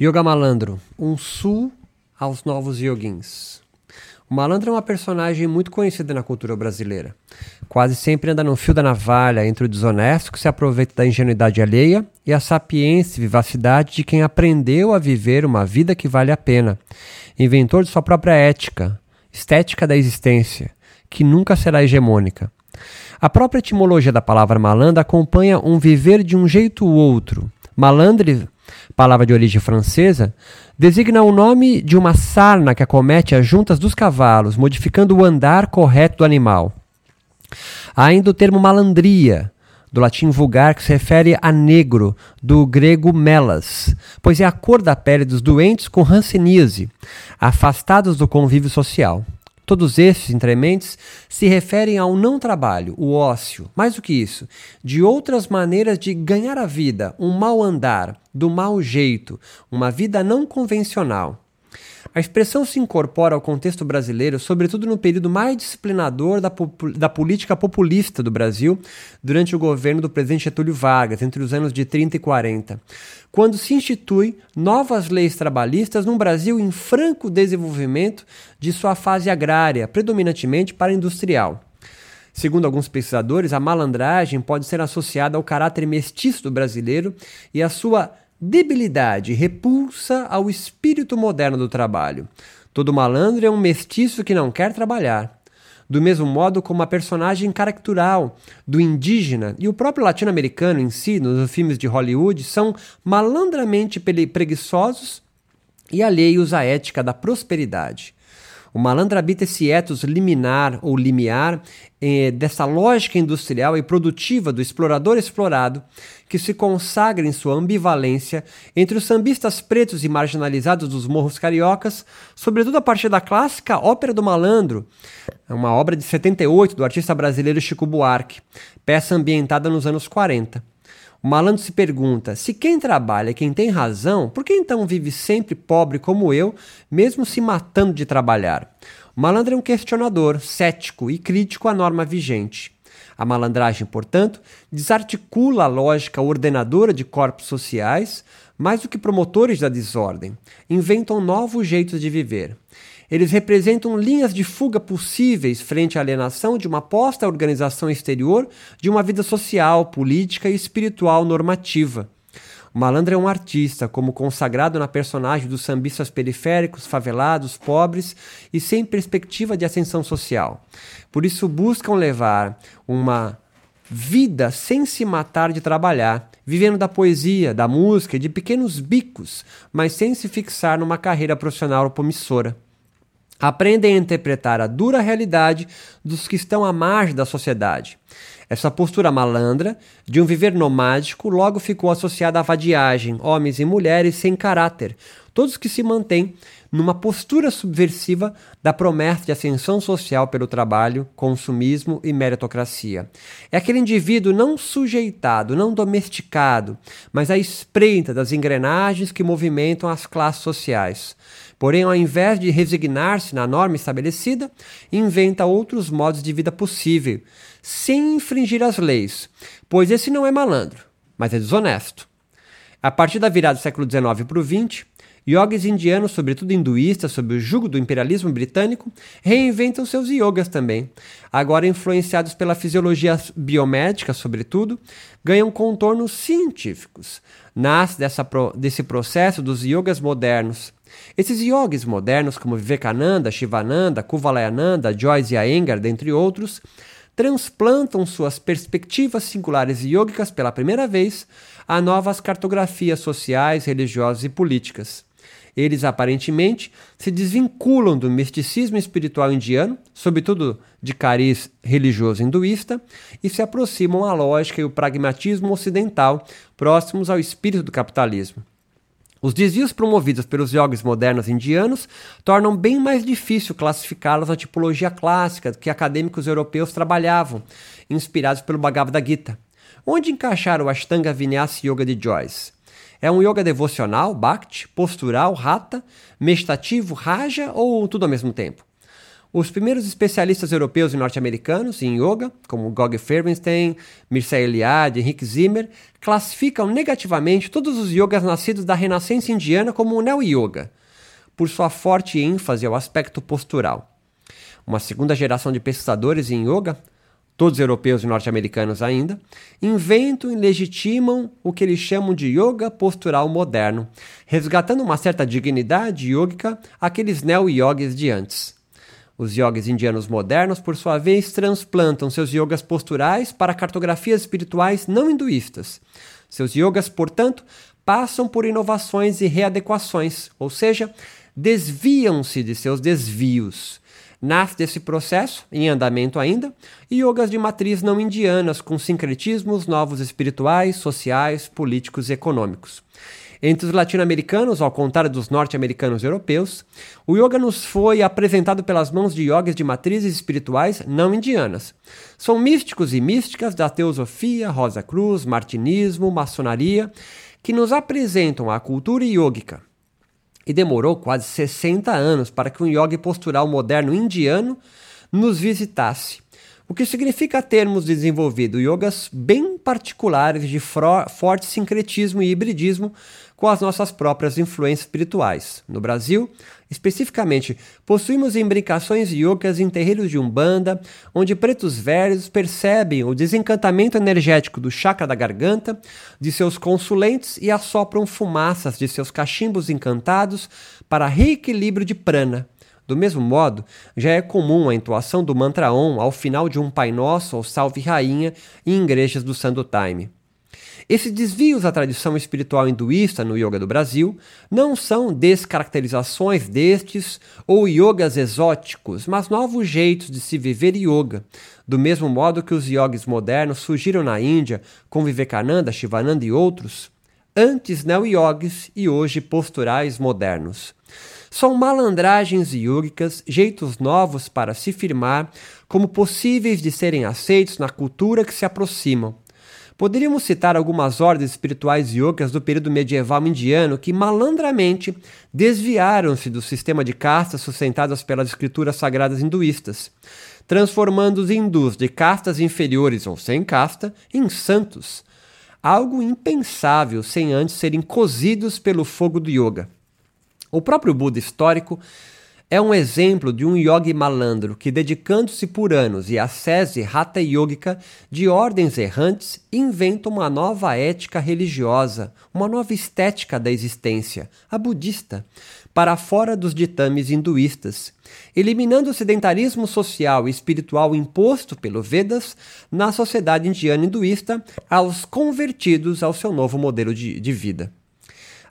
Yoga Malandro, um sul aos novos yogins. O malandro é uma personagem muito conhecida na cultura brasileira. Quase sempre anda no fio da navalha entre o desonesto que se aproveita da ingenuidade alheia e a sapiência e vivacidade de quem aprendeu a viver uma vida que vale a pena, inventor de sua própria ética, estética da existência, que nunca será hegemônica. A própria etimologia da palavra malandro acompanha um viver de um jeito ou outro. Malandre palavra de origem francesa, designa o nome de uma sarna que acomete as juntas dos cavalos, modificando o andar correto do animal. Há ainda o termo malandria, do latim vulgar, que se refere a negro, do grego melas, pois é a cor da pele dos doentes com hanseníase, afastados do convívio social. Todos esses incrementos se referem ao não trabalho, o ócio, mais do que isso, de outras maneiras de ganhar a vida, um mal andar, do mau jeito, uma vida não convencional. A expressão se incorpora ao contexto brasileiro, sobretudo no período mais disciplinador da, da, política populista do Brasil, durante o governo do presidente Getúlio Vargas, entre os anos de 30 e 40, quando se institui novas leis trabalhistas num Brasil em franco desenvolvimento de sua fase agrária, predominantemente para industrial. Segundo alguns pesquisadores, a malandragem pode ser associada ao caráter mestiço do brasileiro e à sua Debilidade repulsa ao espírito moderno do trabalho. Todo malandro é um mestiço que não quer trabalhar. Do mesmo modo como a personagem caracteral do indígena e o próprio latino-americano em si, nos filmes de Hollywood, são malandramente preguiçosos e alheios à ética da prosperidade. O malandro habita esse ethos liminar ou limiar eh, dessa lógica industrial e produtiva do explorador explorado, que se consagra em sua ambivalência entre os sambistas pretos e marginalizados dos morros cariocas, sobretudo a partir da clássica Ópera do Malandro, uma obra de 78 do artista brasileiro Chico Buarque, peça ambientada nos anos 40. O malandro se pergunta: se quem trabalha é quem tem razão, por que então vive sempre pobre como eu, mesmo se matando de trabalhar? O malandro é um questionador, cético e crítico à norma vigente. A malandragem, portanto, desarticula a lógica ordenadora de corpos sociais, mais do que promotores da desordem, inventam novos jeitos de viver. Eles representam linhas de fuga possíveis frente à alienação de uma posta organização exterior de uma vida social, política e espiritual normativa. O malandro é um artista, como consagrado na personagem dos sambistas periféricos, favelados, pobres e sem perspectiva de ascensão social. Por isso buscam levar uma vida sem se matar de trabalhar, vivendo da poesia, da música e de pequenos bicos, mas sem se fixar numa carreira profissional promissora aprendem a interpretar a dura realidade dos que estão à margem da sociedade. Essa postura malandra, de um viver nomádico, logo ficou associada à vadiagem, homens e mulheres sem caráter, todos que se mantêm numa postura subversiva da promessa de ascensão social pelo trabalho, consumismo e meritocracia. É aquele indivíduo não sujeitado, não domesticado, mas à espreita das engrenagens que movimentam as classes sociais. Porém, ao invés de resignar-se na norma estabelecida, inventa outros modos de vida possível, sem infringir as leis, pois esse não é malandro, mas é desonesto. A partir da virada do século XIX para o XX, Yogis indianos, sobretudo hinduístas, sob o jugo do imperialismo britânico, reinventam seus yogas também. Agora influenciados pela fisiologia biomédica, sobretudo, ganham contornos científicos. Nasce dessa, desse processo dos yogas modernos, esses yogis modernos, como Vivekananda, Shivananda, Kuvalayananda, Joyce Iyengar, dentre outros, transplantam suas perspectivas singulares yogicas pela primeira vez a novas cartografias sociais, religiosas e políticas. Eles aparentemente se desvinculam do misticismo espiritual indiano, sobretudo de cariz religioso hinduísta, e se aproximam à lógica e o pragmatismo ocidental, próximos ao espírito do capitalismo. Os desvios promovidos pelos yogis modernos indianos tornam bem mais difícil classificá-los na tipologia clássica que acadêmicos europeus trabalhavam, inspirados pelo Bhagavad Gita. Onde encaixar o Ashtanga Vinyasa Yoga de Joyce? É um yoga devocional, bhakti, postural, rata, meditativo, raja ou tudo ao mesmo tempo? Os primeiros especialistas europeus e norte-americanos em yoga, como Gog Feirenstein, Mircea Eliade, Henrik Zimmer, classificam negativamente todos os yogas nascidos da renascença indiana como neo-yoga, por sua forte ênfase ao aspecto postural. Uma segunda geração de pesquisadores em yoga todos europeus e norte-americanos ainda, inventam e legitimam o que eles chamam de yoga postural moderno, resgatando uma certa dignidade yógica àqueles neo-yogis de antes. Os yogis indianos modernos, por sua vez, transplantam seus yogas posturais para cartografias espirituais não hinduístas. Seus yogas, portanto, passam por inovações e readequações, ou seja, desviam-se de seus desvios Nasce desse processo, em andamento ainda, yogas de matriz não indianas, com sincretismos novos espirituais, sociais, políticos e econômicos. Entre os latino-americanos, ao contrário dos norte-americanos europeus, o yoga nos foi apresentado pelas mãos de yogis de matrizes espirituais não indianas. São místicos e místicas da teosofia, Rosa Cruz, martinismo, maçonaria, que nos apresentam a cultura yógica e demorou quase 60 anos para que um yogi postural moderno indiano nos visitasse. O que significa termos desenvolvido yogas bem particulares de forte sincretismo e hibridismo com as nossas próprias influências espirituais. No Brasil, especificamente, possuímos imbricações yogas em terreiros de Umbanda, onde pretos velhos percebem o desencantamento energético do chakra da garganta, de seus consulentes e assopram fumaças de seus cachimbos encantados para reequilíbrio de prana. Do mesmo modo, já é comum a entoação do mantra Om ao final de um Pai Nosso ou Salve Rainha em igrejas do Santo Time. Esses desvios à tradição espiritual hinduísta no yoga do Brasil não são descaracterizações destes ou yogas exóticos, mas novos jeitos de se viver yoga, do mesmo modo que os yogis modernos surgiram na Índia com Vivekananda, Shivananda e outros, antes neo-yogis e hoje posturais modernos. São malandragens yogicas, jeitos novos para se firmar como possíveis de serem aceitos na cultura que se aproximam Poderíamos citar algumas ordens espirituais yogas do período medieval indiano que malandramente desviaram-se do sistema de castas sustentadas pelas escrituras sagradas hinduístas, transformando os hindus de castas inferiores ou sem casta em santos, algo impensável sem antes serem cozidos pelo fogo do yoga. O próprio Buda histórico é um exemplo de um yogi malandro que, dedicando-se por anos e ascese hatha yogica de ordens errantes, inventa uma nova ética religiosa, uma nova estética da existência, a budista, para fora dos ditames hinduístas, eliminando o sedentarismo social e espiritual imposto pelo Vedas na sociedade indiana hinduísta aos convertidos ao seu novo modelo de, de vida.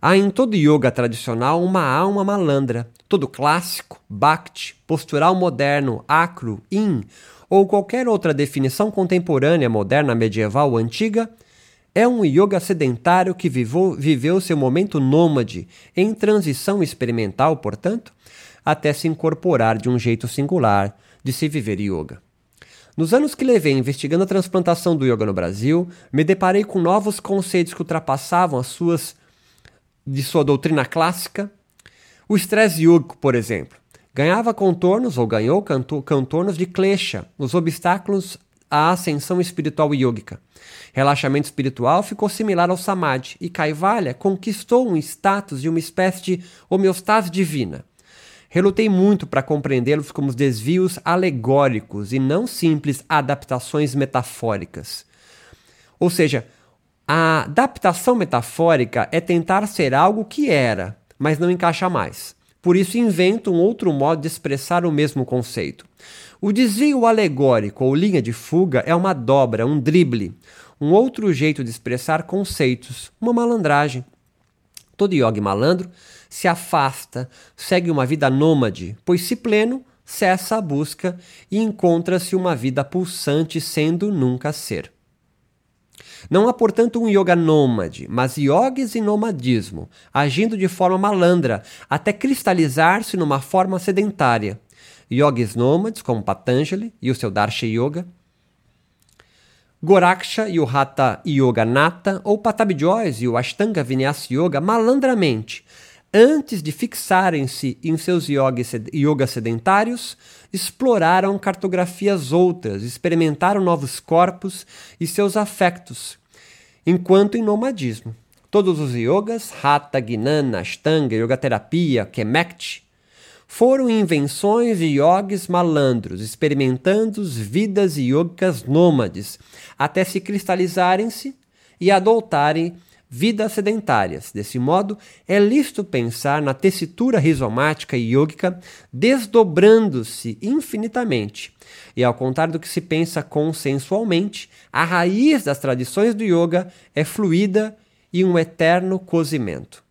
Há em todo yoga tradicional uma alma malandra, todo clássico, bhakti, postural moderno, acro, in ou qualquer outra definição contemporânea, moderna, medieval ou antiga, é um yoga sedentário que vivou, viveu seu momento nômade, em transição experimental, portanto, até se incorporar de um jeito singular de se viver yoga. Nos anos que levei investigando a transplantação do yoga no Brasil, me deparei com novos conceitos que ultrapassavam as suas de sua doutrina clássica. O estresse yógico, por exemplo, ganhava contornos ou ganhou contornos de klesha, os obstáculos à ascensão espiritual yógica. Relaxamento espiritual ficou similar ao samadhi e Kaivalya conquistou um status de uma espécie de homeostase divina. Relutei muito para compreendê-los como desvios alegóricos e não simples adaptações metafóricas. Ou seja, a adaptação metafórica é tentar ser algo que era, mas não encaixa mais. Por isso invento um outro modo de expressar o mesmo conceito. O desvio alegórico ou linha de fuga é uma dobra, um drible, um outro jeito de expressar conceitos, uma malandragem. Todo yogi malandro se afasta, segue uma vida nômade, pois se pleno, cessa a busca e encontra-se uma vida pulsante sendo nunca ser. Não há, portanto, um yoga nômade, mas yogis e nomadismo, agindo de forma malandra, até cristalizar-se numa forma sedentária. Yogis nômades, como Patanjali e o seu Darsha Yoga, Goraksha e o Hatha Yoga Nata, ou Patabhi Joyce e o Ashtanga Vinyasa Yoga, malandramente, antes de fixarem-se em seus yoga sedentários, exploraram cartografias outras, experimentaram novos corpos e seus afetos, enquanto em nomadismo. Todos os yogas, Hatha, Gnana, Ashtanga, Yoga Terapia, Kemekti, foram invenções de yogis malandros, experimentando vidas yogicas nômades, até se cristalizarem-se e adotarem vidas sedentárias. Desse modo, é lícito pensar na tessitura rizomática e yógica desdobrando-se infinitamente. E ao contrário do que se pensa consensualmente, a raiz das tradições do yoga é fluida e um eterno cozimento.